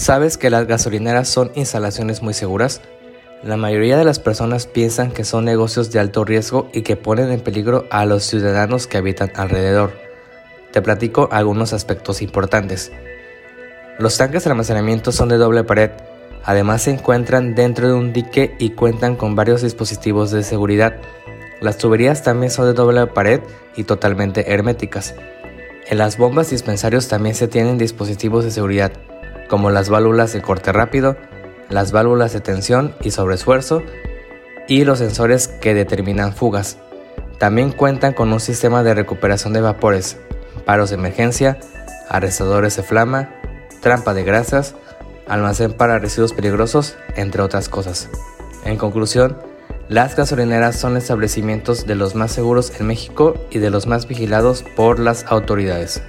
¿Sabes que las gasolineras son instalaciones muy seguras? La mayoría de las personas piensan que son negocios de alto riesgo y que ponen en peligro a los ciudadanos que habitan alrededor. Te platico algunos aspectos importantes. Los tanques de almacenamiento son de doble pared, además se encuentran dentro de un dique y cuentan con varios dispositivos de seguridad. Las tuberías también son de doble pared y totalmente herméticas. En las bombas dispensarios también se tienen dispositivos de seguridad, como las válvulas de corte rápido, las válvulas de tensión y sobreesfuerzo y los sensores que determinan fugas. También cuentan con un sistema de recuperación de vapores, paros de emergencia, arrestadores de flama, trampa de grasas, almacén para residuos peligrosos, entre otras cosas. En conclusión, las gasolineras son establecimientos de los más seguros en México y de los más vigilados por las autoridades.